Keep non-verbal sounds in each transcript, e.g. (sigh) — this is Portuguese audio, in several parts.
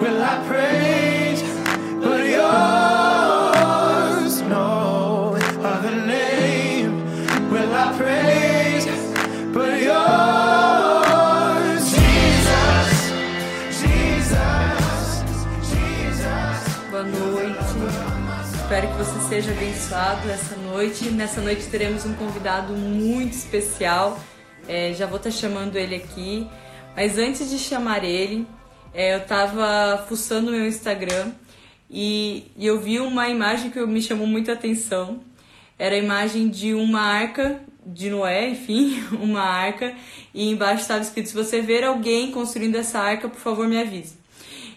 will I praise yours? No will I praise yours. Jesus, Jesus, Jesus. Boa noite. Espero que você seja abençoado essa noite. Nessa noite teremos um convidado muito especial. É, já vou estar chamando ele aqui. Mas antes de chamar ele, é, eu estava fuçando meu Instagram e, e eu vi uma imagem que me chamou muita atenção. Era a imagem de uma arca de Noé, enfim, (laughs) uma arca, e embaixo estava escrito: se você ver alguém construindo essa arca, por favor me avise.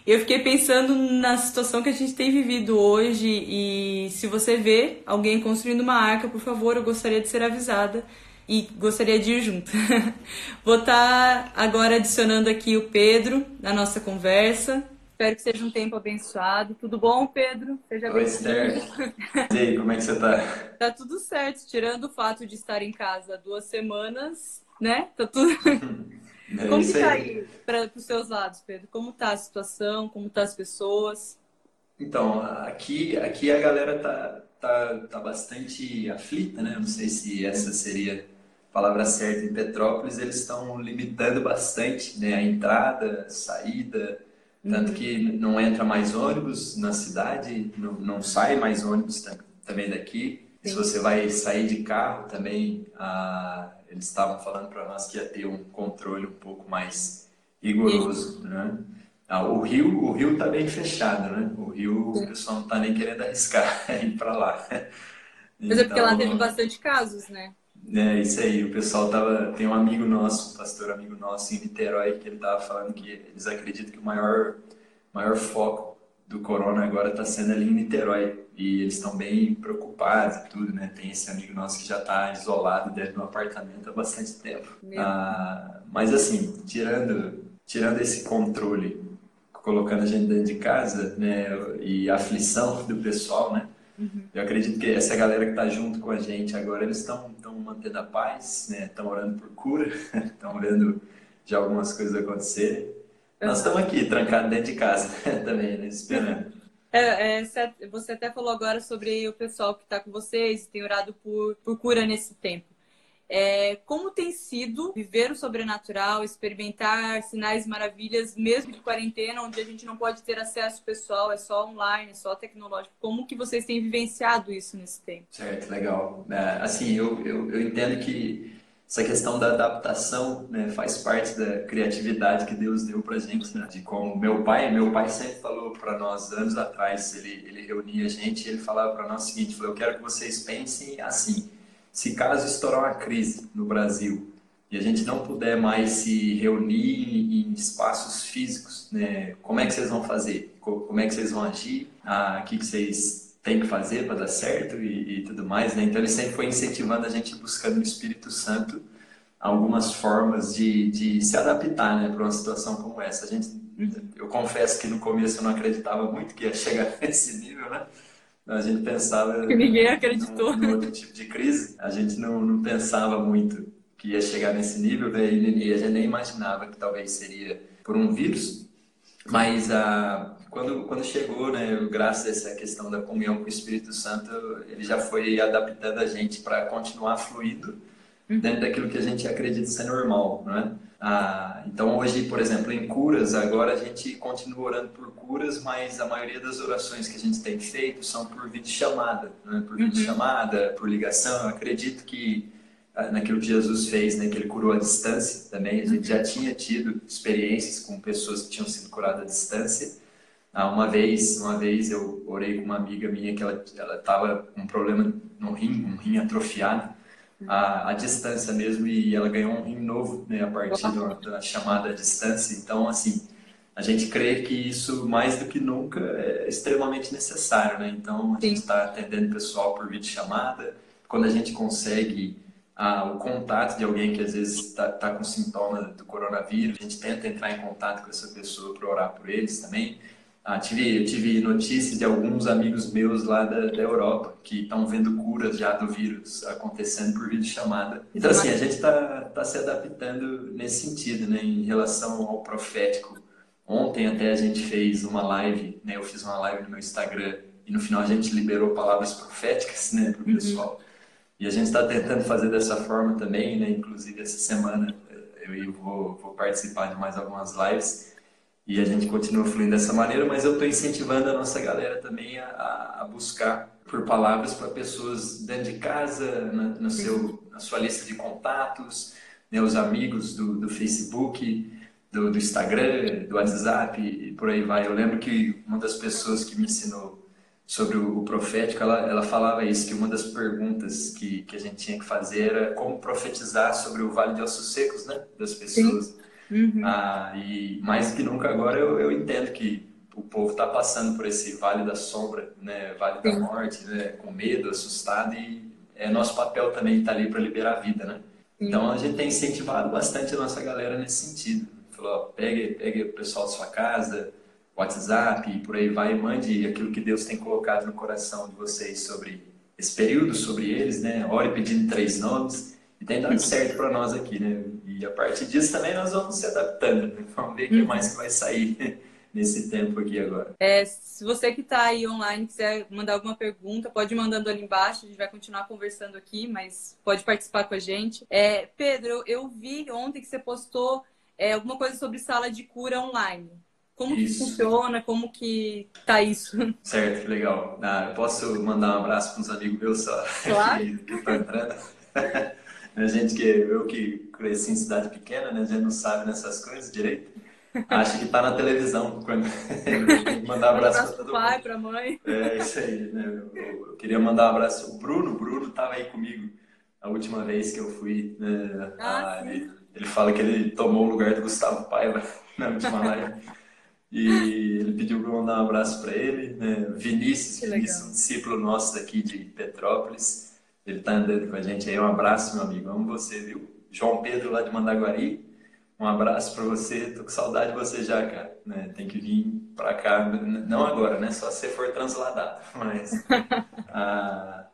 Eu fiquei pensando na situação que a gente tem vivido hoje e se você vê alguém construindo uma arca, por favor, eu gostaria de ser avisada e gostaria de ir junto. (laughs) Vou estar agora adicionando aqui o Pedro na nossa conversa. Espero que seja um tempo abençoado. Tudo bom, Pedro? Seja Oi, Esther. (laughs) E aí, como é que você tá? Tá tudo certo, tirando o fato de estar em casa duas semanas, né? Tá tudo. (laughs) É Como que tá aí para os seus lados, Pedro? Como tá a situação? Como tá as pessoas? Então, aqui, aqui a galera tá, tá, tá bastante aflita, né? Não sei se essa seria palavra certa em Petrópolis. Eles estão limitando bastante, né? A entrada, saída, tanto que não entra mais ônibus na cidade, não, não sai mais ônibus tam- também daqui. Se você vai sair de carro também, ah, eles estavam falando para nós que ia ter um controle um pouco mais rigoroso, né? Ah, o rio, o rio tá bem fechado, né? O rio, o pessoal não tá nem querendo arriscar (laughs) ir para lá. Mas é porque lá Então, teve bastante casos, né? É isso aí, o pessoal tava. Tem um amigo nosso, um pastor amigo nosso em Niterói, que ele tava falando que eles acreditam que o maior, maior foco do corona agora está sendo ali em Niterói. E eles estão bem preocupados e tudo, né? Tem esse amigo nosso que já está isolado dentro de um apartamento há bastante tempo. Ah, mas assim, tirando, tirando esse controle, colocando a gente dentro de casa, né? E a aflição do pessoal, né? Eu acredito que essa galera que está junto com a gente agora, eles estão mantendo a paz, né? Estão orando por cura, (laughs) estão orando de algumas coisas acontecerem. Nós estamos aqui, trancados dentro de casa (laughs) também, né? Esperando. É, é, cê- você até falou agora sobre o pessoal que está com vocês tem orado por, por cura nesse tempo. É, como tem sido viver o sobrenatural, experimentar sinais e maravilhas, mesmo de quarentena, onde a gente não pode ter acesso pessoal, é só online, é só tecnológico. Como que vocês têm vivenciado isso nesse tempo? Certo, legal. É, assim, eu, eu, eu entendo que essa questão da adaptação, né, faz parte da criatividade que Deus deu pra gente, né? De como meu pai, meu pai sempre falou para nós anos atrás, ele, ele reunia a gente ele falava para nós o seguinte, falou, eu quero que vocês pensem assim, se caso estourar uma crise no Brasil e a gente não puder mais se reunir em espaços físicos, né, como é que vocês vão fazer? Co- Como é que vocês vão agir? Ah, o que que vocês têm que fazer para dar certo e, e tudo mais, né? Então ele sempre foi incentivando a gente buscando no Espírito Santo algumas formas de, de se adaptar, né, para uma situação como essa. A gente, eu confesso que no começo eu não acreditava muito que ia chegar (laughs) nesse nível, né? A gente pensava Que ninguém acreditou. num, num outro tipo de crise. A gente não, não pensava muito que ia chegar nesse nível, né? e, a gente nem imaginava que talvez seria por um vírus. Mas ah, quando, quando chegou, né, graças a essa questão da comunhão com o Espírito Santo, ele já foi adaptando a gente para continuar fluindo dentro daquilo que a gente acredita ser normal, né? Ah, então hoje, por exemplo, em curas, agora a gente continua orando por curas, mas a maioria das orações que a gente tem feito são por videochamada, né? Por videochamada, por ligação. Eu acredito que ah, naquilo que Jesus fez, né, que ele curou à distância também, a gente já tinha tido experiências com pessoas que tinham sido curadas à distância. Ah, uma vez, uma vez eu orei com uma amiga minha que ela ela estava com um problema no rim, um rim atrofiado à, à distância mesmo e ela ganhou um rim novo, né, a partir da, da chamada à distância. Então, assim, a gente crê que isso mais do que nunca é extremamente necessário, né? Então, a Sim. gente está atendendo pessoal por videochamada. Quando a gente consegue ah, o contato de alguém que às vezes está tá com sintoma do coronavírus, a gente tenta entrar em contato com essa pessoa para orar por eles também. Ah, tive, tive notícias de alguns amigos meus lá da, da Europa que estão vendo curas já do vírus acontecendo por videochamada. Então, assim, a gente está tá se adaptando nesse sentido, né, em relação ao profético. Ontem até a gente fez uma live, né? Eu fiz uma live no meu Instagram e no final a gente liberou palavras proféticas, né, para o uhum. pessoal. E a gente está tentando fazer dessa forma também, né? Inclusive essa semana eu vou, vou participar de mais algumas lives e a gente continua fluindo dessa maneira, mas eu estou incentivando a nossa galera também a, a buscar por palavras para pessoas dentro de casa, na, no seu, na sua lista de contatos, né, os amigos do, do Facebook, do, do, Instagram, do WhatsApp e por aí vai. Eu lembro que uma das pessoas que me ensinou sobre o, o profético, ela, ela falava isso, que uma das perguntas que, que a gente tinha que fazer era como profetizar sobre o Vale de Ossos Secos, né, das pessoas. Uhum. Ah, e mais do que nunca agora eu, eu entendo que o povo está passando por esse vale da sombra, né, vale Sim. da morte, né, com medo, assustado e é nosso papel também estar tá ali para liberar a vida, né? Então a gente tem incentivado bastante a nossa galera nesse sentido. Falou, ó, pegue, pegue o pessoal da sua casa, WhatsApp e por aí vai, e mande aquilo que Deus tem colocado no coração de vocês sobre esse período, sobre eles, né? Ore pedindo três nomes e tem dado certo para nós aqui, né? E a partir disso também nós vamos se adaptando, né? vamos ver o que uhum. mais que vai sair (laughs) nesse tempo aqui agora. É, se você que está aí online quiser mandar alguma pergunta, pode ir mandando ali embaixo, a gente vai continuar conversando aqui, mas pode participar com a gente. É, Pedro, eu vi ontem que você postou é, alguma coisa sobre sala de cura online. Como isso. que funciona? Como que tá isso? (laughs) Certo, legal. Ah, eu posso mandar um abraço para uns amigos meus só (laughs) claro. que estão entrando. A gente que eu que cresci em cidade pequena, né? A gente não sabe nessas coisas direito. Acho que tá na televisão quando (laughs) mandar um abraço para todo pai, para mãe. É isso aí, né? Eu, eu, queria mandar um abraço o Bruno, o Bruno tava aí comigo a última vez que eu fui, né? Ah, ah ele, ele, fala que ele tomou o lugar do Gustavo Paiva (laughs) na última live. E ele pediu para eu mandar um abraço para ele, né? Vinícius, Vinícius, um discípulo nosso daqui de Petrópolis. Ele está andando com a gente aí. Um abraço, meu amigo. Amo você, viu? João Pedro lá de Mandaguari. Um abraço para você. Tô com saudade de você já, cara. Né? Tem que vir para cá. Não agora, né? Só se for transladado. (laughs) Mas. ah,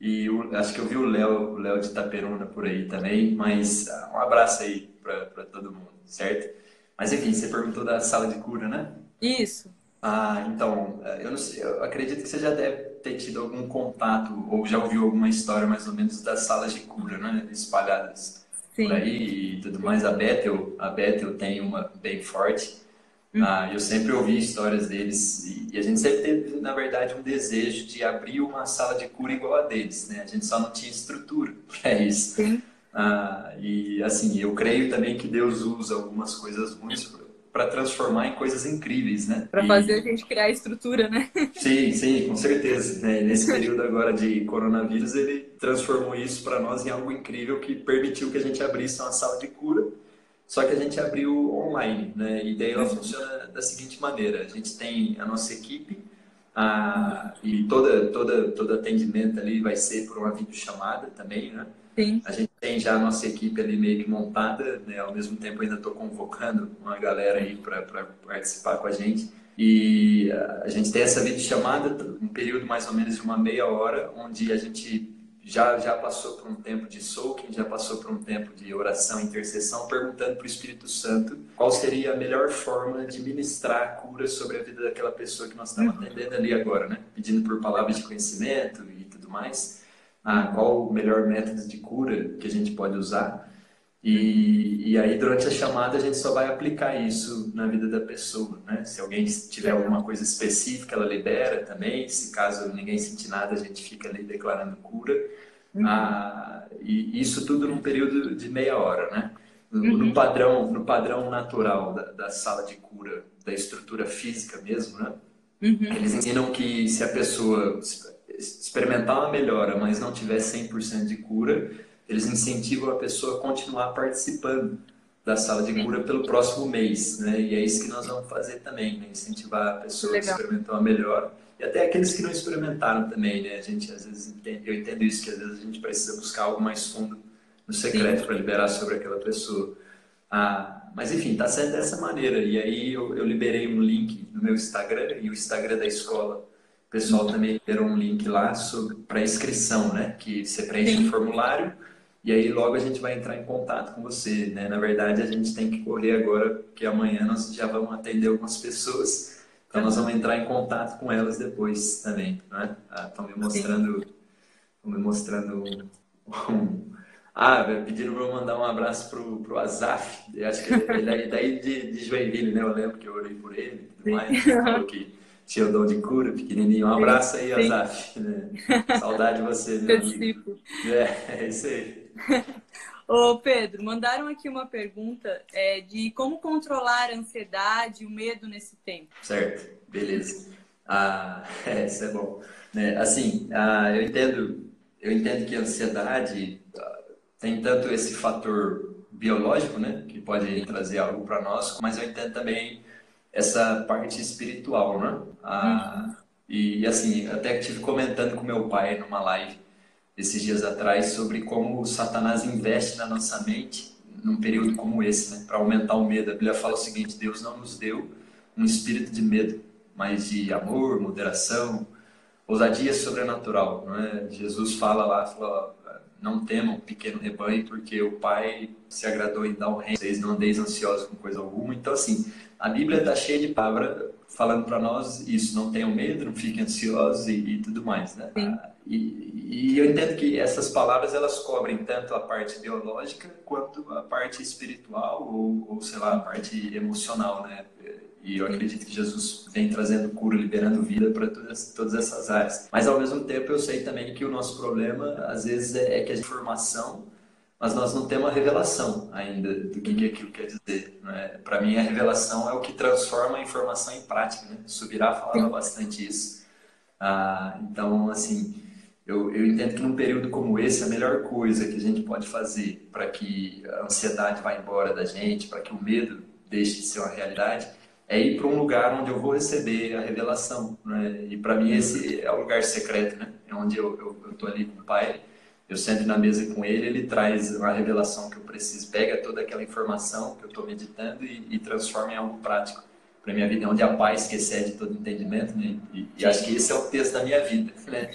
e acho que eu vi o Léo, o Léo de Itaperuna por aí também. Mas ah, um abraço aí para todo mundo, certo? Mas enfim, você perguntou da sala de cura, né? Isso. Ah, então, eu, sei, eu acredito que você já deve ter tido algum contato ou já ouviu alguma história mais ou menos das salas de cura, né? Espalhadas Sim. por aí e tudo mais. A Bethel, a Bethel tem uma bem forte. Hum. Ah, eu sempre ouvi histórias deles e, e, a gente sempre teve, na verdade, um desejo de abrir uma sala de cura igual a deles, né? A gente só não tinha estrutura (laughs) para isso. Sim. Ah, e assim, eu creio também que Deus usa algumas coisas ruins para transformar em coisas incríveis, né? Para fazer a gente criar estrutura, né? (laughs) Sim, sim, com certeza. Né? Nesse período agora de coronavírus, ele transformou isso para nós em algo incrível que permitiu que a gente abrisse uma sala de cura. Só que a gente abriu online, né? E daí ela funciona da seguinte maneira: a gente tem a nossa equipe a, e toda, toda, todo atendimento ali vai ser por uma videochamada também, né? Sim. A gente tem já a nossa equipe ali meio que montada, né? Ao mesmo tempo ainda estou convocando uma galera aí para participar com a gente. E a gente tem essa videochamada, um período mais ou menos de uma meia hora, onde a gente já, já passou por um tempo de soaking, já passou por um tempo de oração, intercessão, perguntando para o Espírito Santo qual seria a melhor forma de ministrar a cura sobre a vida daquela pessoa que nós estamos uhum. atendendo ali agora, né? Pedindo por palavras de conhecimento e tudo mais ah, qual o melhor método de cura que a gente pode usar. E, e aí, durante a chamada, a gente só vai aplicar isso na vida da pessoa, né? Se alguém tiver alguma coisa específica, ela libera também. Se caso ninguém sentir nada, a gente fica ali declarando cura. Uhum. Ah, e isso tudo num período de meia hora, né? No, uhum. no padrão, no padrão natural da, da, sala de cura, da estrutura física mesmo, né? Uhum. Eles ensinam que se a pessoa experimentar uma melhora, mas não tiver 100% de cura, eles incentivam a pessoa a continuar participando da sala de cura pelo próximo mês, né? E é isso que nós vamos fazer também, né? incentivar a pessoa Legal. a experimentar uma melhora e até aqueles que não experimentaram também, né? A gente às vezes entende, eu entendo isso que às vezes a gente precisa buscar algo mais fundo no secreto para liberar sobre aquela pessoa. Ah, mas enfim, tá sendo dessa maneira. E aí eu, eu liberei um link no meu Instagram e o Instagram da escola pessoal também liberou um link lá para inscrição, né? Que você preenche Sim. um formulário e aí logo a gente vai entrar em contato com você, né? Na verdade, a gente tem que correr agora, porque amanhã nós já vamos atender algumas pessoas, então nós vamos entrar em contato com elas depois também, né? Estão ah, me mostrando, estão me mostrando um, um ah, pediram para eu mandar um abraço pro, pro Azaf. Eu acho que ele é daí de, de Joinville, né? Eu lembro que eu orei por ele e tudo mais. Falou que tinha o dom de cura, pequenininho. Um abraço aí, Sim. Azaf. Né? Saudade de você, meu amigo. É, é isso aí. (laughs) Ô Pedro, mandaram aqui uma pergunta é, de como controlar a ansiedade e o medo nesse tempo. Certo, beleza. Ah, (laughs) é, isso é bom. Né? Assim, ah, eu entendo, eu entendo que a ansiedade tem tanto esse fator biológico, né, que pode trazer algo para nós, mas eu entendo também essa parte espiritual, né? Ah, uhum. e assim, até tive comentando com meu pai numa live esses dias atrás sobre como o Satanás investe na nossa mente num período como esse, né, para aumentar o medo. A Bíblia fala o seguinte: Deus não nos deu um espírito de medo, mas de amor, moderação, ousadia sobrenatural. Não é? Jesus fala lá, fala, não temam, pequeno rebanho, porque o Pai se agradou em dar o reino. Vocês não andeis ansiosos com coisa alguma. Então, assim, a Bíblia está cheia de palavra falando para nós isso. Não tenham medo, não fiquem ansiosos e, e tudo mais, né? E, e, eu entendo que essas palavras, elas cobrem tanto a parte biológica quanto a parte espiritual ou, ou sei lá, a parte emocional, né? E eu acredito que Jesus vem trazendo cura, liberando vida para todas, todas essas áreas. Mas ao mesmo tempo eu sei também que o nosso problema às vezes é, é que a informação, mas nós não temos a revelação ainda do que, que aquilo quer dizer. Né? Para mim a revelação é o que transforma a informação em prática. Né? Subirá falava bastante isso. Ah, então assim eu, eu entendo que num período como esse a melhor coisa que a gente pode fazer para que a ansiedade vá embora da gente, para que o medo deixe de ser uma realidade é ir para um lugar onde eu vou receber a revelação. Né? E para mim esse é o lugar secreto, né? É onde eu estou ali com o Pai, eu sento na mesa com ele, ele traz a revelação que eu preciso, pega toda aquela informação que eu estou meditando e, e, transforma em algo prático para minha vida, onde a paz que excede todo entendimento, né? E, e, acho que esse é o texto da minha vida, (laughs) né?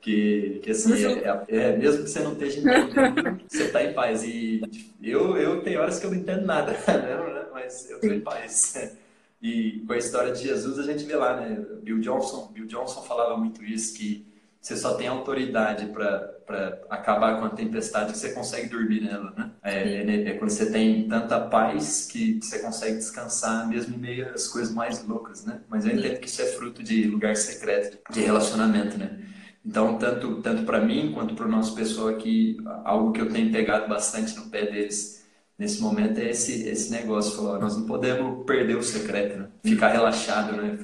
Que, que assim, é, é, é, mesmo que você não esteja entendendo, (laughs) você está em paz. E eu, eu tenho horas que eu não entendo nada, (laughs) né? mas eu estou em paz. E com a história de Jesus a gente vê lá, né? Bill Johnson, Bill Johnson falava muito isso que você só tem autoridade para acabar com a tempestade que você consegue dormir nela, né? É, é, é, quando você tem tanta paz que você consegue descansar mesmo em meio às coisas mais loucas, né? Mas eu entendo que isso é fruto de lugar secreto, de relacionamento, né? Então, tanto, tanto para mim quanto para o nosso pessoal aqui, algo que eu tenho pegado bastante no pé deles nesse momento é esse, esse negócio. Falou, nós não podemos perder o secreto, né? Ficar relaxado, né?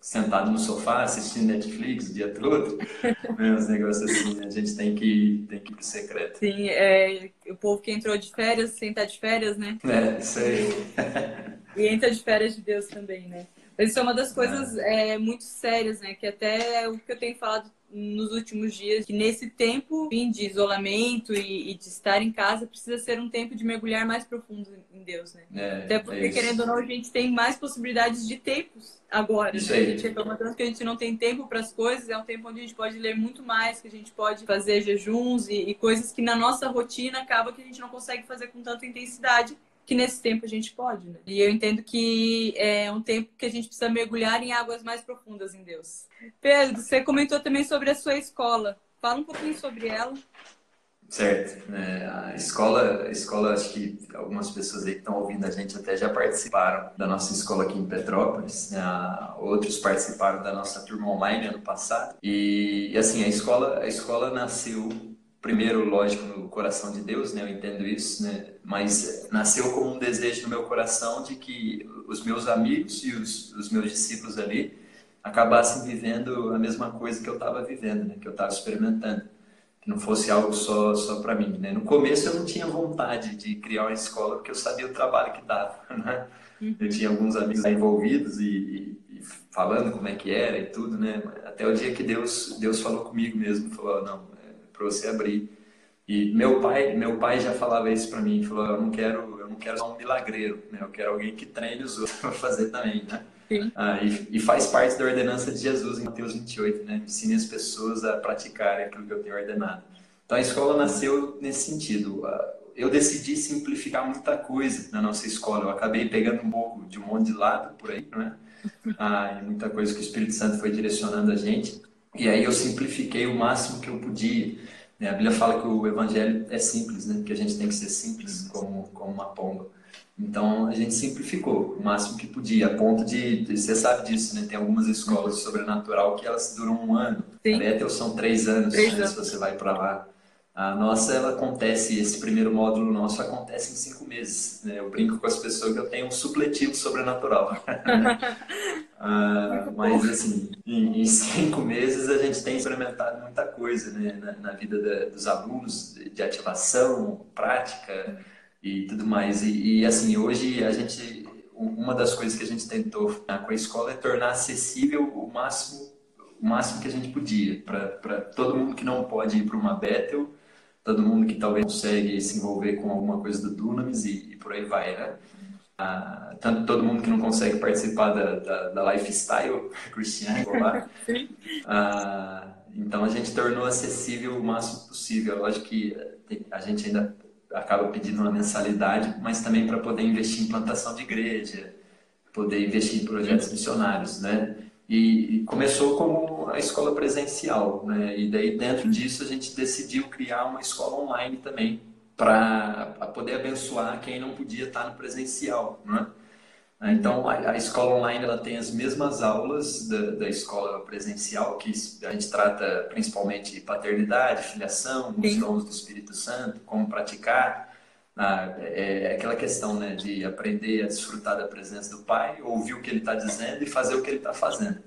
Sentado no sofá, assistindo Netflix o dia todo. né? Os negócios assim, né? A gente tem que, tem que ir pro secreto. Sim, é, o povo que entrou de férias, sentar de férias, né? É, isso aí. e entra de férias de Deus também, né? Isso é uma das coisas é. É, muito sérias, né? Que até o que eu tenho falado nos últimos dias que nesse tempo de isolamento e, e, de estar em casa precisa ser um tempo de mergulhar mais profundo em Deus, né? É, Até porque, é querendo ou não, a gente tem mais possibilidades de tempos agora. Né? A gente reclama tanto que a gente não tem tempo para as coisas, é um tempo onde a gente pode ler muito mais, que a gente pode fazer jejuns e, e coisas que na nossa rotina acaba que a gente não consegue fazer com tanta intensidade que nesse tempo a gente pode, né? E eu entendo que é um tempo que a gente precisa mergulhar em águas mais profundas em Deus. Pedro, você comentou também sobre a sua escola. Fala um pouquinho sobre ela. Certo. É, a escola, a escola, acho que algumas pessoas aí que estão ouvindo a gente até já participaram da nossa escola aqui em Petrópolis. Né? Outros participaram da nossa turma online ano passado. E, e assim, a escola, a escola nasceu primeiro, lógico, no coração de Deus, né? Eu entendo isso, né? Mas nasceu como um desejo no meu coração de que os meus amigos e os, os meus discípulos ali acabassem vivendo a mesma coisa que eu estava vivendo, né? Que eu estava experimentando, que não fosse algo só só para mim, né? No começo eu não tinha vontade de criar uma escola porque eu sabia o trabalho que dava, (laughs) né? Uhum. Eu tinha alguns amigos envolvidos e, e, e, falando como é que era e tudo, né? Até o dia que Deus Deus falou comigo mesmo, falou não para você abrir. E meu pai, meu pai já falava isso para mim, falou, eu não quero, eu não quero um milagreiro, né? Eu quero alguém que treine os outros (laughs) para fazer também, né? Ah, e, e, faz parte da ordenança de Jesus em Mateus 28, né? Ensine as pessoas a praticarem aquilo que eu tenho ordenado. Então a escola nasceu nesse sentido. Eu decidi simplificar muita coisa na nossa escola. Eu acabei pegando um pouco de um monte de lado por aí, né? (laughs) Ah, muita coisa que o Espírito Santo foi direcionando a gente. E aí eu simplifiquei o máximo que eu podia. Né? A Bíblia fala que o evangelho é simples, né? Que a gente tem que ser simples como, como uma pomba. Então a gente simplificou o máximo que podia, a ponto de, você sabe disso, né? Tem algumas escolas de sobrenatural que elas duram um ano. Sim. A Bethel são três anos, três né? anos. se você vai para lá. A nossa, ela acontece, esse primeiro módulo nosso acontece em cinco meses. Né? Eu brinco com as pessoas que eu tenho um supletivo sobrenatural. (laughs) ah, mas, assim, em, em, cinco meses a gente tem experimentado muita coisa né? na, na vida da, dos alunos, de, ativação, prática e tudo mais. E, e, assim, hoje a gente, uma das coisas que a gente tentou com a escola é tornar acessível o máximo o máximo que a gente podia para todo mundo que não pode ir para uma Bethel todo mundo que talvez consegue se envolver com alguma coisa do Dunamis e, e por aí vai, né? Ah, tanto todo mundo que não consegue participar da, da, da lifestyle (laughs) cristiana lá. Ah, então a gente tornou acessível o máximo possível. Lógico que a gente ainda acaba pedindo uma mensalidade, mas também para poder investir em plantação de igreja, poder investir em projetos missionários, né? E, começou como a escola presencial, né? E daí dentro disso a gente decidiu criar uma escola online também para poder abençoar quem não podia estar no presencial, né? Então a, a, escola online ela tem as mesmas aulas da, da, escola presencial que a gente trata principalmente paternidade, filiação, os dons do Espírito Santo, como praticar, ah, é, é, aquela questão né, de aprender a desfrutar da presença do Pai, ouvir o que ele está dizendo e fazer o que ele está fazendo.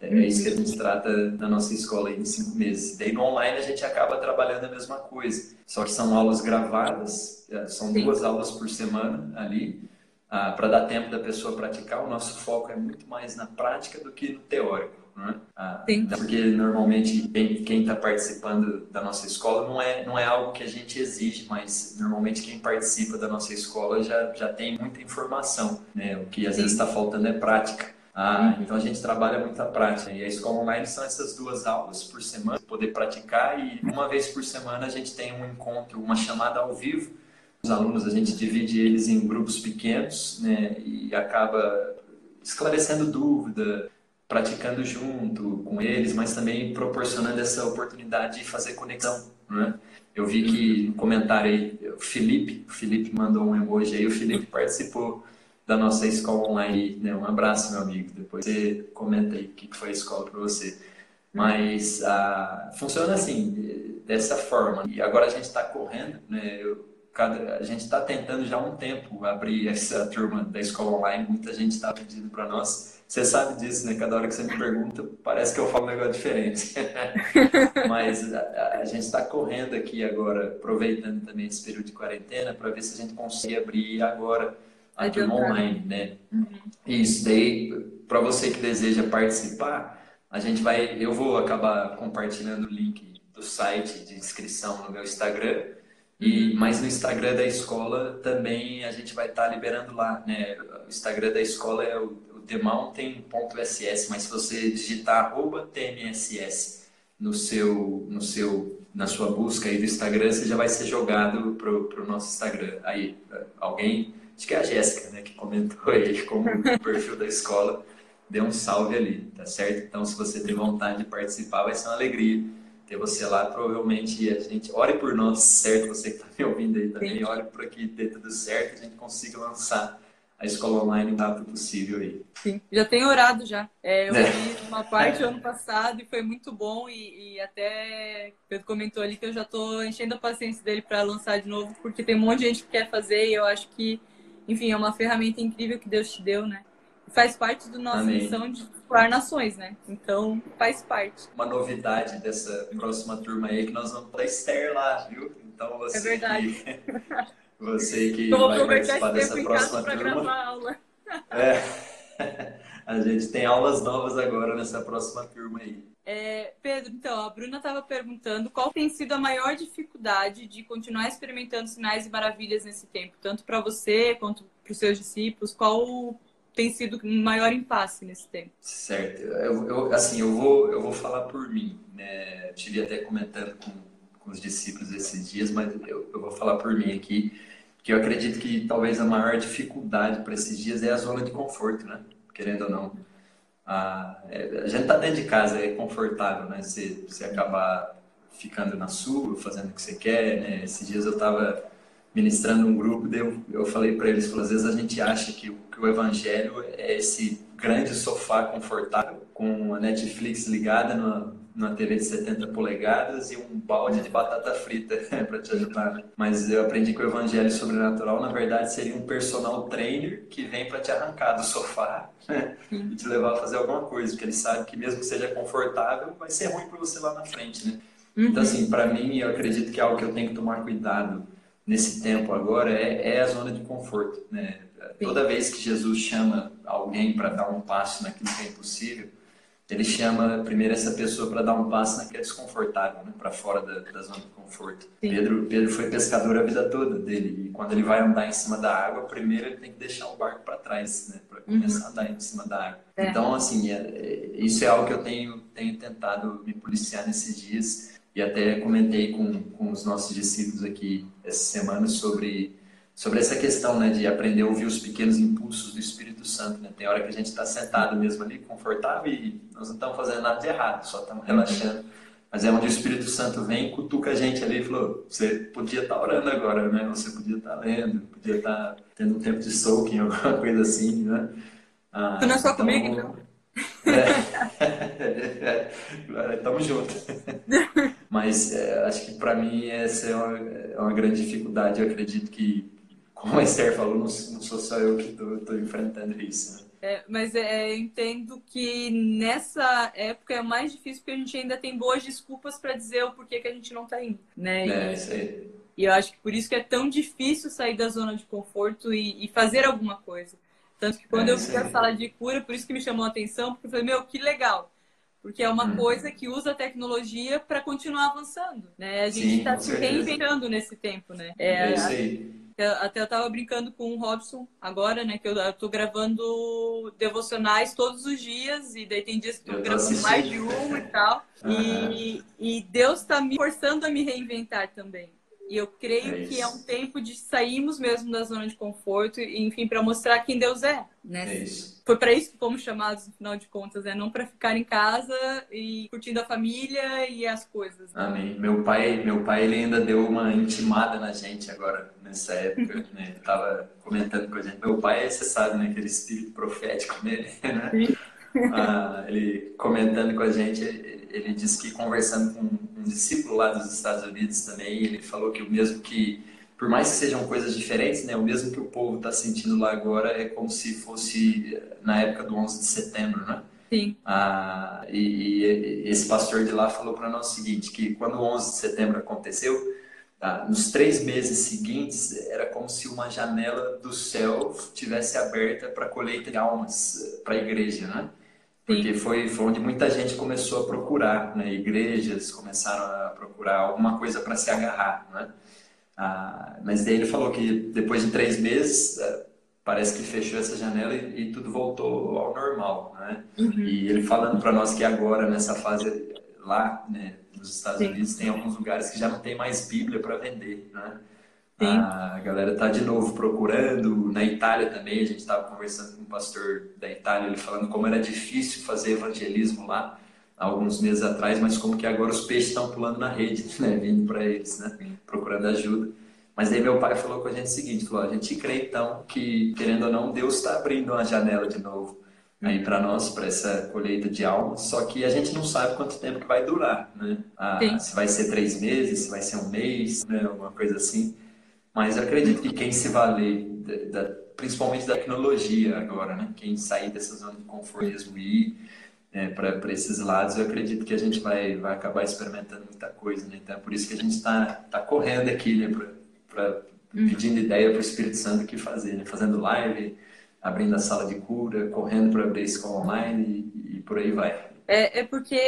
É, é isso que a gente trata na nossa escola aí em cinco meses. Daí no online a gente acaba trabalhando a mesma coisa, só que são aulas gravadas, é, são duas aulas por semana ali, ah, para dar tempo da pessoa praticar. O nosso foco é muito mais na prática do que no teórico. Né? Ah, porque normalmente quem está participando da nossa escola não é, não é algo que a gente exige, mas normalmente quem participa da nossa escola já, já tem muita informação. Né? O que às Sim. vezes está faltando é prática. Ah. Então a gente trabalha muita prática. E a escola online são essas duas aulas por semana, poder praticar e uma vez por semana a gente tem um encontro, uma chamada ao vivo. Os alunos a gente divide eles em grupos pequenos né, e acaba esclarecendo dúvida, praticando junto com eles, mas também proporcionando essa oportunidade de fazer conexão, né? Eu vi que comentário aí, o Felipe, o Felipe mandou um emoji aí, o Felipe participou da nossa escola online, né? Um abraço, meu amigo. Depois você comenta aí o que foi a escola para você. Mas ah, funciona assim, dessa forma. E agora a gente está correndo, né? Eu, cada, a gente está tentando já há um tempo abrir essa turma da escola online. Muita gente está pedindo para nós. Você sabe disso, né? Cada hora que você me pergunta, parece que eu falo um negócio diferente. (laughs) Mas a, a gente está correndo aqui agora, aproveitando também esse período de quarentena, para ver se a gente consegue abrir agora a turma online, né? Uhum. Isso, daí, para você que deseja participar, a gente vai, eu vou acabar compartilhando o link do site de inscrição no meu Instagram. E, uhum. mas no Instagram da escola também a gente vai estar tá liberando lá, né? O Instagram da escola é o themountain.ss, mas se você digitar arroba tmss no seu, no seu, na sua busca aí do Instagram, você já vai ser jogado pro, pro nosso Instagram. Aí, alguém, acho que é a Jéssica, né, que comentou aí (laughs) como o perfil da escola, deu um salve ali, tá certo? Então, se você tem vontade de participar, vai ser uma alegria ter você lá. Provavelmente a gente ore por nós, certo? Você que está me ouvindo aí também, ore por aqui dê tudo certo, a gente consiga lançar a escola online o rápido possível aí. Sim, já tenho orado já. É, eu vi uma parte ano passado e foi muito bom e, e até Pedro comentou ali que eu já estou enchendo a paciência dele para lançar de novo, porque tem um monte de gente que quer fazer e eu acho que, enfim, é uma ferramenta incrível que Deus te deu, né? Faz parte da nossa Amém. missão de explorar nações, né? Então, faz parte. Uma novidade dessa próxima turma aí é que nós vamos para Esther lá, viu? Então você é verdade. Que... Você que Tô vai participar dessa próxima turma. Gravar aula. (laughs) É. A gente tem aulas novas agora nessa próxima turma aí. É, Pedro, então, a Bruna estava perguntando qual tem sido a maior dificuldade de continuar experimentando sinais e maravilhas nesse tempo, tanto para você quanto para os seus discípulos. Qual tem sido o maior impasse nesse tempo? Certo. Eu, eu, assim, eu vou, eu vou falar por mim. Né? Tive até comentando com com os discípulos esses dias, mas eu, eu vou falar por mim aqui, que eu acredito que talvez a maior dificuldade para esses dias é a zona de conforto, né? Querendo ou não. A, é, a gente tá dentro de casa, é confortável, né? Você, você acabar ficando na sua, fazendo o que você quer, né? Esses dias eu estava ministrando um grupo, eu, eu falei para eles, às vezes a gente acha que, que o evangelho é esse grande sofá confortável com a Netflix ligada numa, numa TV de 70 polegadas e um balde de batata frita (laughs) para te ajudar. Mas eu aprendi que o evangelho sobrenatural, na verdade, seria um personal trainer que vem para te arrancar do sofá né? e te levar a fazer alguma coisa, porque ele sabe que mesmo que seja confortável, vai ser ruim para você lá na frente, né? Uhum. Então, assim, para mim, eu acredito que é algo que eu tenho que tomar cuidado nesse tempo agora é, é a zona de conforto, né? Toda vez que Jesus chama alguém para dar um passo naquilo que é impossível, ele chama primeiro essa pessoa para dar um passo naquilo que é desconfortável, né? para fora da, da, zona de conforto. Pedro, Pedro foi pescador a vida toda dele, e quando ele vai andar em cima da água, primeiro ele tem que deixar o barco para trás, né? para começar uhum. a andar em cima da água. É. Então, assim, é, é, isso é algo que eu tenho, tenho tentado me policiar nesses dias, e até comentei com, com os nossos discípulos aqui essa semana sobre sobre essa questão né, de aprender a ouvir os pequenos impulsos do Espírito Santo. Né? Tem hora que a gente está sentado mesmo ali, confortável, e nós não estamos fazendo nada de errado, só estamos relaxando. Mas é onde o Espírito Santo vem e cutuca a gente ali e falou: você podia estar tá orando agora, né? Você podia estar tá lendo, podia estar tá tendo um tempo de soaking, (laughs) alguma coisa assim, né? Ah, tu não é só então, comigo, então? É, (laughs) é, tamo junto. (laughs) Mas é, acho que para mim essa é uma, é uma grande dificuldade. Eu acredito que como a Esther falou, não, sou só eu que estou enfrentando isso. Né? É, mas é, entendo que nessa época é mais difícil porque a gente ainda tem boas desculpas para dizer o porquê que a gente não está indo, né? É, e, isso aí. E eu acho que por isso que é tão difícil sair da zona de conforto e, e fazer alguma coisa. Tanto que quando é, eu vi a sala de cura, por isso que me chamou a atenção, porque eu falei, meu, que legal. Porque é uma hum. coisa que usa a tecnologia para continuar avançando, né? A gente está se reinventando nesse tempo, né? É, é isso Até eu tava brincando com o Robson agora, né? Que eu, eu tô gravando devocionais todos os dias, e daí tem dias que eu, eu gravo mais de um e tal. E, e Deus tá me forçando a me reinventar também. E eu creio é que é um tempo de sairmos mesmo da zona de conforto, e, enfim, para mostrar quem Deus é. Né? É Foi para isso que fomos chamados, no final de contas, né? Não para ficar em casa e curtindo a família e as coisas. Né? Amém. Meu pai, meu pai ele ainda deu uma intimada na gente agora, nessa época. (laughs) né? Ele estava comentando com a gente. Meu pai, você sabe, né? Aquele espírito profético nele, né? Ah, ele comentando com a gente, ele disse que conversando com um discípulo lá dos Estados Unidos também, ele falou que o mesmo que, por mais que sejam coisas diferentes, né, o mesmo que o povo está sentindo lá agora é como se fosse na época do 11 de setembro, né? Sim. Ah, e, e esse pastor de lá falou para nós o seguinte, que quando o 11 de setembro aconteceu, tá, nos três meses seguintes era como se uma janela do céu tivesse aberta para colheita de almas para a igreja, né? Porque foi, foi onde muita gente começou a procurar, né? Igrejas começaram a procurar alguma coisa para se agarrar, né? Ah, mas daí ele falou que depois de três meses eh, parece que fechou essa janela e, e tudo voltou ao normal, né? Uhum. E ele falando para nós que agora nessa fase lá, né, nos Estados Sim. Unidos tem alguns lugares que já não tem mais Bíblia para vender, né? Sim. A galera tá de novo procurando. Na Itália também, a gente estava conversando com um pastor da Itália, ele falando como era difícil fazer evangelismo lá alguns meses atrás, mas como que agora os peixes estão pulando na rede, (laughs) né, vindo para eles, né, procurando ajuda. Mas aí meu pai falou com a gente o seguinte, falou, a gente crê então que, querendo ou não, Deus está abrindo uma janela de novo aí para nós, para essa colheita de almas, só que a gente não sabe quanto tempo que vai durar, né? Ah, se vai ser três meses, se vai ser um mês, né, alguma coisa assim. Mas eu acredito que quem se valer, da, da, principalmente da tecnologia agora, né? quem sair dessa zona de conformismo e ir é, para esses lados, eu acredito que a gente vai, vai acabar experimentando muita coisa. Né? Então é por isso que a gente está tá correndo aqui né? para uhum. pedindo ideia para o Espírito Santo o que fazer, né? fazendo live, abrindo a sala de cura, correndo para abrir a escola online e, e por aí vai. É, é, porque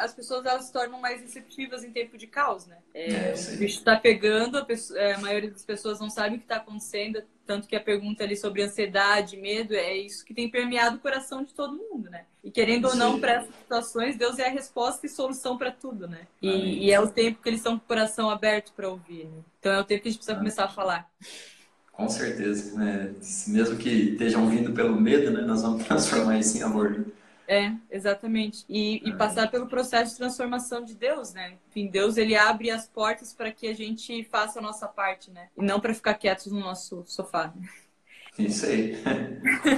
as pessoas elas se tornam mais receptivas em tempo de caos, né? É, é, o bicho está pegando, a, pessoa, é, a, maioria das pessoas não sabe o que está acontecendo, Tanto que a pergunta ali sobre ansiedade, medo, é isso que tem permeado o coração de todo mundo, né? E querendo ou não, para essas situações, Deus é a resposta e solução para tudo, né? E, e, é o tempo que eles estão com o coração aberto para ouvir. Né? Então é o tempo que a gente precisa começar a falar. Com certeza, né? Mesmo que estejam vindo pelo medo, né? Nós vamos (laughs) transformar isso em amor. É, exatamente. E, e, passar pelo processo de transformação de Deus, né? Enfim, Deus ele abre as portas para que a gente faça a nossa parte, né? E não para ficar quietos no nosso sofá. (laughs) Isso aí.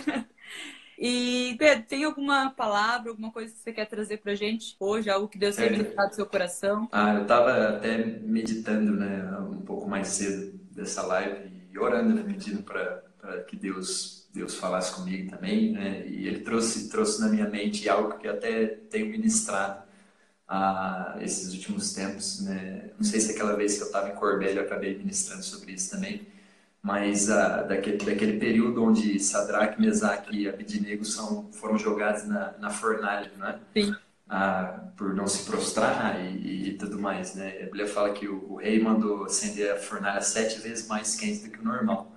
(laughs) e Pedro, tem alguma palavra, alguma coisa que você quer trazer para a gente hoje, algo que Deus tenha é. ministrado no seu coração? Ah, eu estava até meditando, né, um pouco mais cedo dessa live e orando, né, pedindo para que Deus Deus falasse comigo também, né? E ele trouxe trouxe na minha mente algo que até tenho ministrado a esses últimos tempos, né? Não sei se aquela vez que eu estava em Corbélio eu acabei ministrando sobre isso também, mas a, daquele, daquele período onde Sadraque, Mesaque e Abidnego são, foram jogados na, na fornalha, né? Sim. Ah, por não se prostrar e, e, tudo mais, né? A Bíblia fala que o, o rei mandou acender a fornalha sete vezes mais quente do que o normal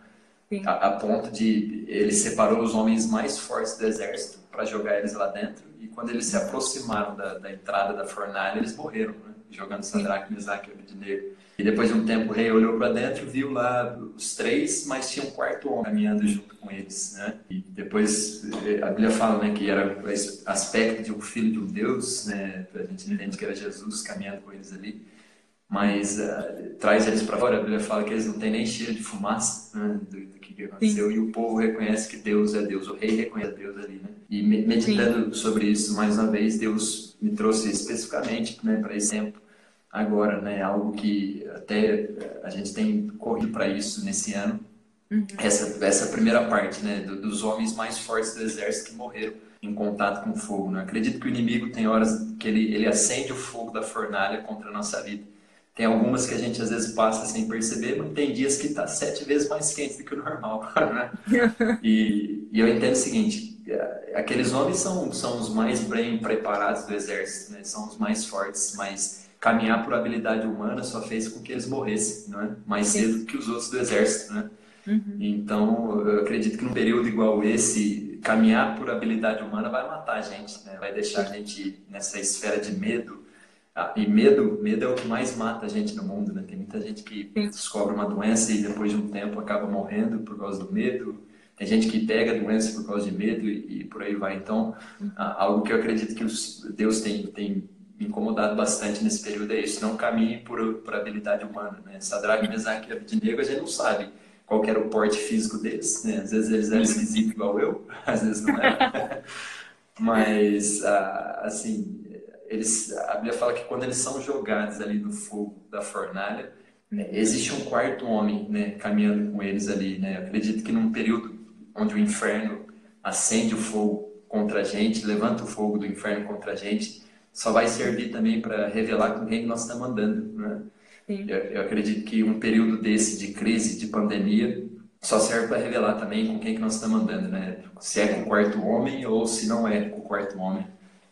a, a, ponto de ele separou os homens mais fortes do exército para jogar eles lá dentro. E quando eles se aproximaram da, da entrada da fornalha, eles morreram, né? jogando Sadraque, Mesaque e Abednego. E depois de um tempo o rei olhou para dentro, viu lá os três, mas tinha um quarto homem caminhando junto com eles, né? E depois eh, a Bíblia fala, né, que era o aspecto de um filho de um Deus, né? A gente entende que era Jesus caminhando com eles ali mas uh, traz eles para fora. A Bíblia fala que eles não têm nem cheiro de fumaça né, do, que aconteceu Sim. e o povo reconhece que Deus é Deus, o rei reconhece Deus ali. Né? E meditando Sim. sobre isso mais uma vez, Deus me trouxe especificamente né, para esse tempo agora, né, algo que até a gente tem corrido para isso nesse ano. Uhum. Essa, essa primeira parte, né, do, dos homens mais fortes do exército que morreram em contato com o fogo. Né? Acredito que o inimigo tem horas que ele, ele acende o fogo da fornalha contra a nossa vida tem algumas que a gente às vezes passa sem perceber, mas tem dias que está sete vezes mais quente do que o normal. (laughs) Né? e, e, eu entendo o seguinte: é, aqueles homens são, são os mais bem preparados do exército, né? são os mais fortes, mas caminhar por habilidade humana só fez com que eles morressem né? mais cedo do que os outros do exército. Né? Uhum. Então, eu acredito que num período igual esse, caminhar por habilidade humana vai matar a gente, né? vai deixar a gente nessa esfera de medo ah, e medo, medo é o que mais mata a gente no mundo, né? Tem muita gente que descobre uma doença e depois de um tempo acaba morrendo por causa do medo. Tem gente que pega a doença por causa de medo e, e por aí vai. Então, ah, algo que eu acredito que Deus tem, tem me incomodado bastante nesse período é isso. Não caminhe por, por habilidade humana, né? Sadraque, Mesaque e Abednego, a gente não sabe qual era o porte físico deles, né? Às vezes eles eram esquisitos igual eu, (laughs) às vezes não era. (laughs) Mas, ah, assim, eles, a Bíblia fala que quando eles são jogados ali no fogo da fornalha, né, existe um quarto homem né, caminhando com eles ali. Né? Eu acredito que num período onde o inferno acende o fogo contra a gente, levanta o fogo do inferno contra a gente, só vai servir também para revelar com quem nós estamos andando. Né? Eu, eu, acredito que um período desse de crise, de pandemia, só serve para revelar também com quem que nós estamos andando, né? Se é com o quarto homem ou se não é com o quarto homem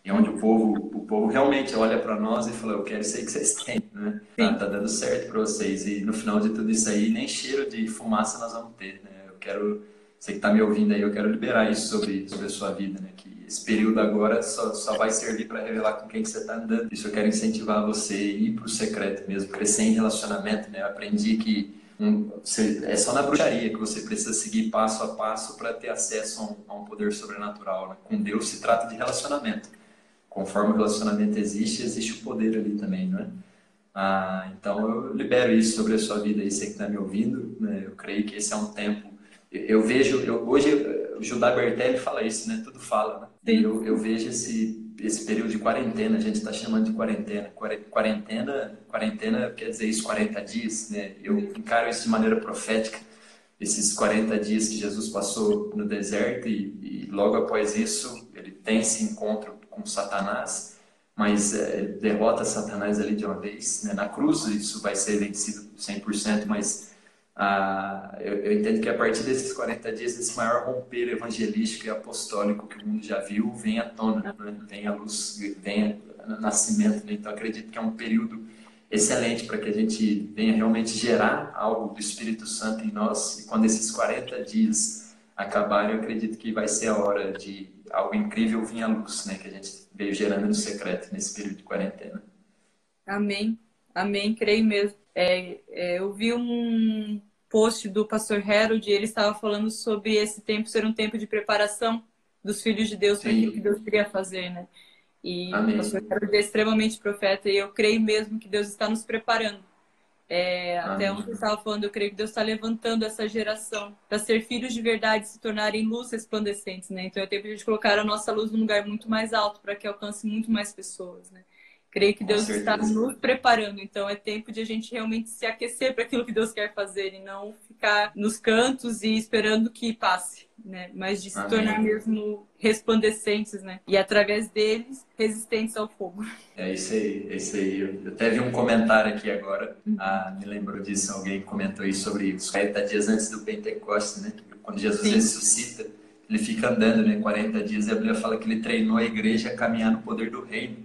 e onde o povo, o povo realmente olha para nós e fala, eu quero isso aí que vocês têm, né? Tá, tá, dando certo para vocês. E no final de tudo isso aí, nem cheiro de fumaça nós vamos ter, né? Eu quero, você que está me ouvindo aí, eu quero liberar isso sobre, sobre a sua vida, né? Que esse período agora só, só vai servir para revelar com quem que você está andando. Isso eu quero incentivar você a ir para o secreto mesmo, crescer em relacionamento, né? Eu aprendi que um, é só na bruxaria que você precisa seguir passo a passo para ter acesso a um, a um poder sobrenatural. Né? Com Deus se trata de relacionamento conforme o relacionamento existe, existe o poder ali também, não é? Ah, então eu libero isso sobre a sua vida aí, você que está me ouvindo, né? Eu creio que esse é um tempo. Eu vejo, eu, hoje o Judá Bertelli fala isso, né? Tudo fala, né? Eu, eu vejo esse esse período de quarentena, a gente está chamando de quarentena. Quarentena, quarentena quer dizer isso, 40 dias, né? Eu encaro isso de maneira profética, esses 40 dias que Jesus passou no deserto e, e logo após isso ele tem esse encontro com Satanás, mas é, derrota Satanás ali de uma vez. Né? Na cruz isso vai ser vencido 100%, mas ah, eu, eu, entendo que a partir desses 40 dias, esse maior romper evangelístico e apostólico que o mundo já viu, vem à tona, né? vem à luz, vem ao nascimento. Né? Então acredito que é um período excelente para que a gente venha realmente gerar algo do Espírito Santo em nós. E quando esses 40 dias acabarem, eu acredito que vai ser a hora de algo incrível vir à luz, né? Que a gente veio gerando no secreto nesse período de quarentena. Amém. Amém. Creio mesmo. É, é, eu vi um post do pastor Harold, ele estava falando sobre esse tempo ser um tempo de preparação dos filhos de Deus para aquilo que Deus queria fazer, né? E Amém. o pastor Harold é extremamente profeta e eu creio mesmo que Deus está nos preparando. É, até onde eu estava falando, eu creio que Deus está levantando essa geração para ser filhos de verdade, se tornarem luz resplandecentes, né? Então é tempo de a gente colocar a nossa luz num lugar muito mais alto para que alcance muito mais pessoas, né? Creio que Deus está nos preparando, então é tempo de a gente realmente se aquecer para aquilo que Deus quer fazer e não ficar nos cantos e esperando que passe, né? Mas de se Amém. tornar mesmo resplandecentes, né? E através deles, resistentes ao fogo. É isso aí, é isso aí. Eu até vi um comentário aqui agora, uhum. ah, me lembrou disso, alguém comentou isso sobre os 40 dias antes do Pentecostes, né? Quando Jesus Sim. ressuscita, ele fica andando, né? 40 dias, e a Bíblia fala que ele treinou a igreja a caminhar no poder do reino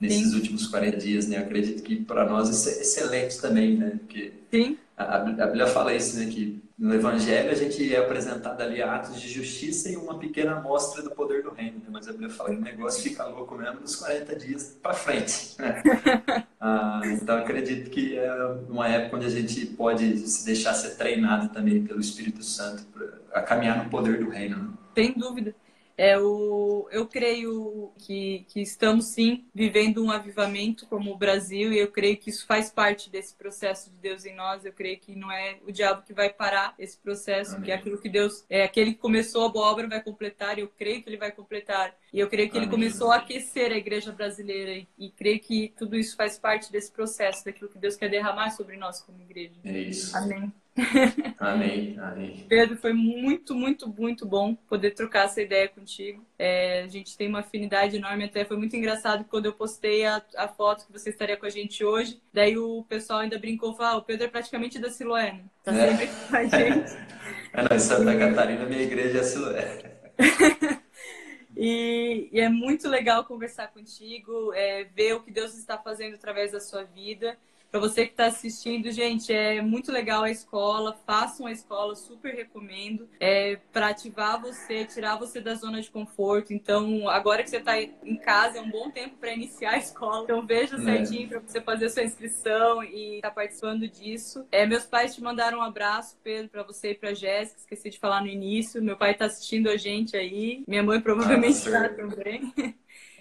nesses Sim. últimos 40 dias, né? Eu acredito que para nós isso é excelente também, né? Porque Sim. A, a Bíblia fala isso, né? Que no Evangelho a gente é apresentado ali atos de justiça e uma pequena amostra do poder do reino, né? Mas a Bíblia fala que o negócio fica louco mesmo nos 40 dias para frente, né? (laughs) ah, então acredito que é uma época onde a gente pode se deixar ser treinado também pelo Espírito Santo para caminhar no poder do reino, né? Sem dúvida. É, o, eu creio que, que estamos sim vivendo um avivamento como o Brasil e eu creio que isso faz parte desse processo de Deus em nós. Eu creio que não é o diabo que vai parar esse processo, Amém. que é aquilo que Deus, é aquele que começou a boa obra vai completar e eu creio que ele vai completar. E eu creio que Amém. ele começou a aquecer a igreja brasileira e, e creio que tudo isso faz parte desse processo, daquilo que Deus quer derramar sobre nós como igreja. É isso. Amém. Amém, amém. Pedro, foi muito, muito, muito bom poder trocar essa ideia contigo. É, a gente tem uma afinidade enorme, até foi muito engraçado quando eu postei a, a foto que você estaria com a gente hoje. Daí o pessoal ainda brincou, falou, ah, o Pedro é praticamente da Siloé, né? Tá é. sempre com a (laughs) gente. é, não, em Santa Catarina, minha igreja é Siloé. (laughs) E, e, é muito legal conversar contigo, é, ver o que Deus está fazendo através da sua vida. Para você que está assistindo, gente, é muito legal a escola. Façam a escola, super recomendo. É, para ativar você, tirar você da zona de conforto. Então, agora que você está em casa, é um bom tempo para iniciar a escola. Então, veja é. certinho para você fazer a sua inscrição e estar tá participando disso. É, meus pais te mandaram um abraço, Pedro, para você e para Jéssica. Esqueci de falar no início. Meu pai está assistindo a gente aí. Minha mãe provavelmente está também.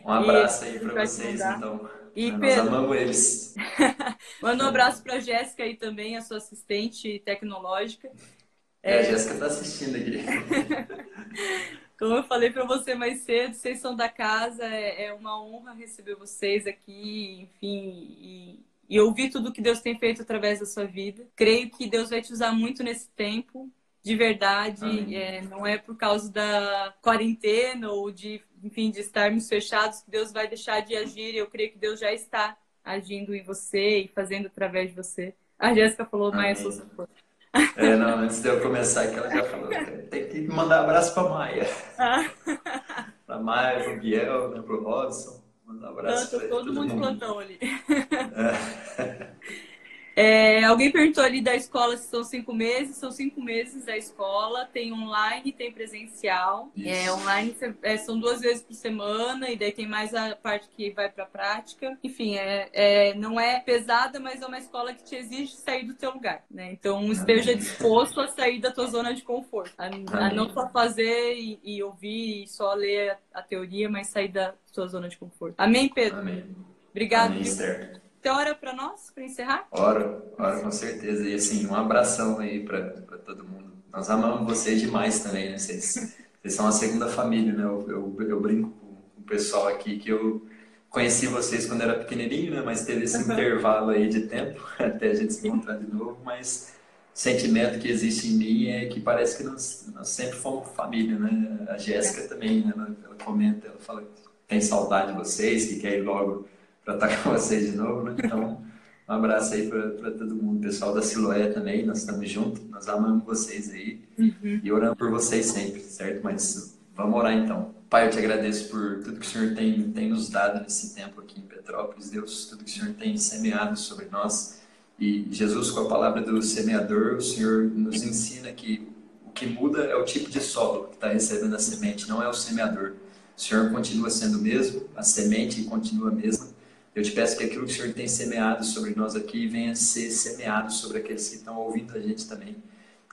Um abraço aí para vocês, então. E Nós Pedro, amamos eles. (laughs) Manda um abraço para a Jéssica aí também, a sua assistente tecnológica. É, é... a Jéssica está assistindo aqui. (laughs) Como eu falei para você mais cedo, vocês são da casa, é, é uma honra receber vocês aqui, enfim, e, e ouvir tudo que Deus tem feito através da sua vida. Creio que Deus vai te usar muito nesse tempo, de verdade, é, não é por causa da quarentena ou de enfim, de estarmos fechados, que Deus vai deixar de agir. Eu creio que Deus já está agindo em você e fazendo através de você. A Jéssica falou, Maia Souza É, não, antes de eu começar aqui, ela já falou, tem que mandar abraço para Maia. Ah. para Maia, para o Biel, né, para o Robson. Mandar um abraço para todo, todo mundo plantão ali. É. (laughs) É, alguém perguntou ali da escola se são cinco meses. São cinco meses a escola. Tem online, tem presencial. É, online é, são duas vezes por semana e daí tem mais a parte que vai para prática. Enfim, é, é, não é pesada, mas é uma escola que te exige sair do teu lugar. Né? Então esteja disposto a sair da tua zona de conforto, a, a não só fazer e, e, ouvir e só ler a, a, teoria, mas sair da tua zona de conforto. Amém, Pedro? Amém. Obrigado. Amém, Tem hora para nós, para encerrar? Hora, hora, com certeza. E assim, um abração aí para todo mundo. Nós amamos vocês demais também, né? Vocês, vocês são a segunda família, né? Eu, eu, eu, brinco com o pessoal aqui que eu conheci vocês quando era pequenininho, né? Mas teve esse uhum. (laughs) intervalo aí de tempo (laughs) até a gente se encontrar de novo. Mas o sentimento que existe em mim é que parece que nós, nós sempre fomos família, né? A Jéssica é. também, né? Ela, ela comenta, ela fala que tem saudade de vocês, que quer ir logo para estar com (laughs) vocês de novo, né? Então, um abraço aí para todo mundo, pessoal da Siloé também, nós estamos juntos, nós amamos vocês aí uhum. e oramos por vocês sempre, certo? Mas Vamos orar então. Pai, eu te agradeço por tudo que o Senhor tem, tem nos dado nesse tempo aqui em Petrópolis, Deus, tudo que o Senhor tem semeado sobre nós. E Jesus, com a palavra do semeador, o Senhor nos ensina que o que muda é o tipo de solo que está recebendo a semente, não é o semeador. O Senhor continua sendo o mesmo, a semente continua a mesma. Eu te peço que aquilo que o Senhor tem semeado sobre nós aqui venha ser semeado sobre aqueles que estão ouvindo a gente também.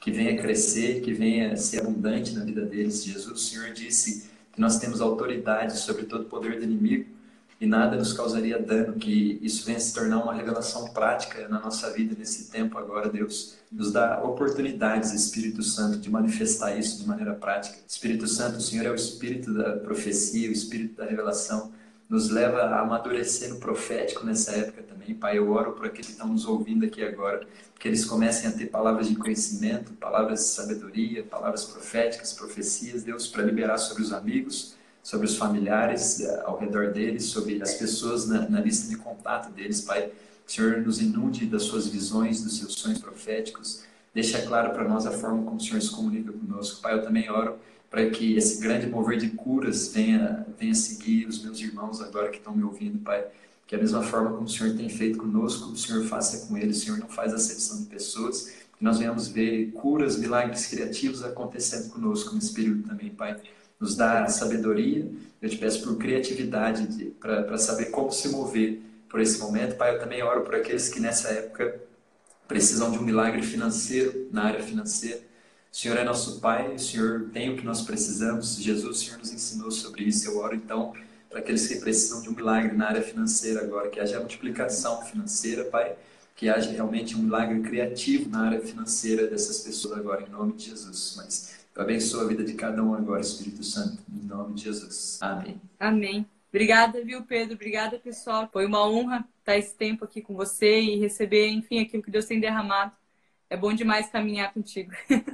Que venha crescer, que venha ser abundante na vida deles. Jesus, o Senhor disse que nós temos autoridade sobre todo o poder do inimigo e nada nos causaria dano, que isso venha se tornar uma revelação prática na nossa vida nesse tempo agora, Deus. Nos dá oportunidades, Espírito Santo, de manifestar isso de maneira prática. Espírito Santo, o Senhor é o Espírito da profecia, o Espírito da revelação, nos leva a amadurecer no profético nessa época também. Pai, eu oro por aqueles que estão nos ouvindo aqui agora, que eles comecem a ter palavras de conhecimento, palavras de sabedoria, palavras proféticas, profecias, Deus, para liberar sobre os amigos, sobre os familiares eh, ao redor deles, sobre as pessoas na, na lista de contato deles, Pai. Que o Senhor nos inunde das suas visões, dos seus sonhos proféticos. Deixa claro para nós a forma como o Senhor se comunica conosco. Pai, eu também oro para que esse grande mover de curas venha, venha seguir os meus irmãos agora que estão me ouvindo, Pai que a mesma forma como o Senhor tem feito conosco, o Senhor faça com eles. O Senhor não faz acepção de pessoas. Que nós venhamos ver curas, milagres criativos acontecendo conosco nesse período também, Pai. Nos dá sabedoria. Eu te peço por criatividade para saber como se mover por esse momento. Pai, eu também oro por aqueles que nessa época precisam de um milagre financeiro, na área financeira. O Senhor é nosso Pai, o Senhor tem o que nós precisamos. Jesus, o Senhor nos ensinou sobre isso. Eu oro então para aqueles que precisam de um milagre na área financeira agora, que haja multiplicação financeira, Pai, que haja realmente um milagre criativo na área financeira dessas pessoas agora, em nome de Jesus. Mas eu abençoo a vida de cada um agora, Espírito Santo, em nome de Jesus. Amém. Amém. Obrigada, viu, Pedro? Obrigada, pessoal. Foi uma honra estar esse tempo aqui com você e receber, enfim, aquilo que Deus tem derramado. É bom demais caminhar contigo.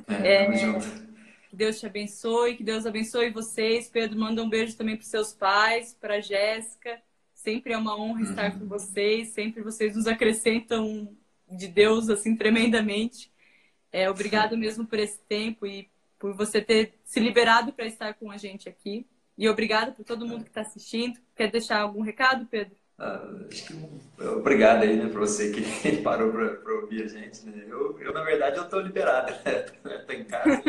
É, é... Que Deus te abençoe, que Deus abençoe vocês. Pedro, manda um beijo também para seus pais, para Jéssica. Sempre é uma honra estar com vocês, sempre vocês nos acrescentam de Deus assim tremendamente. É, obrigado mesmo por esse tempo e por você ter se liberado para estar com a gente aqui. E obrigado por todo mundo que está assistindo. Quer deixar algum recado, Pedro? Uh, acho que obrigado aí, né, para você que (laughs) parou para ouvir a gente. Né? Eu, eu, na verdade, eu estou liberado, (laughs) né? Estou em casa.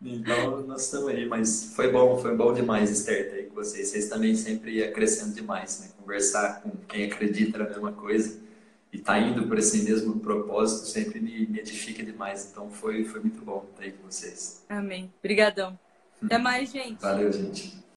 Então, nós estamos aí, mas foi bom, foi bom demais estar aí com vocês. Vocês também sempre acrescentam demais, né? Conversar com quem acredita na mesma coisa e tá indo por esse mesmo propósito sempre me, me edifica demais. Então, foi, foi muito bom estar aí com vocês. Amém. Obrigadão. Até mais, gente. Valeu, gente.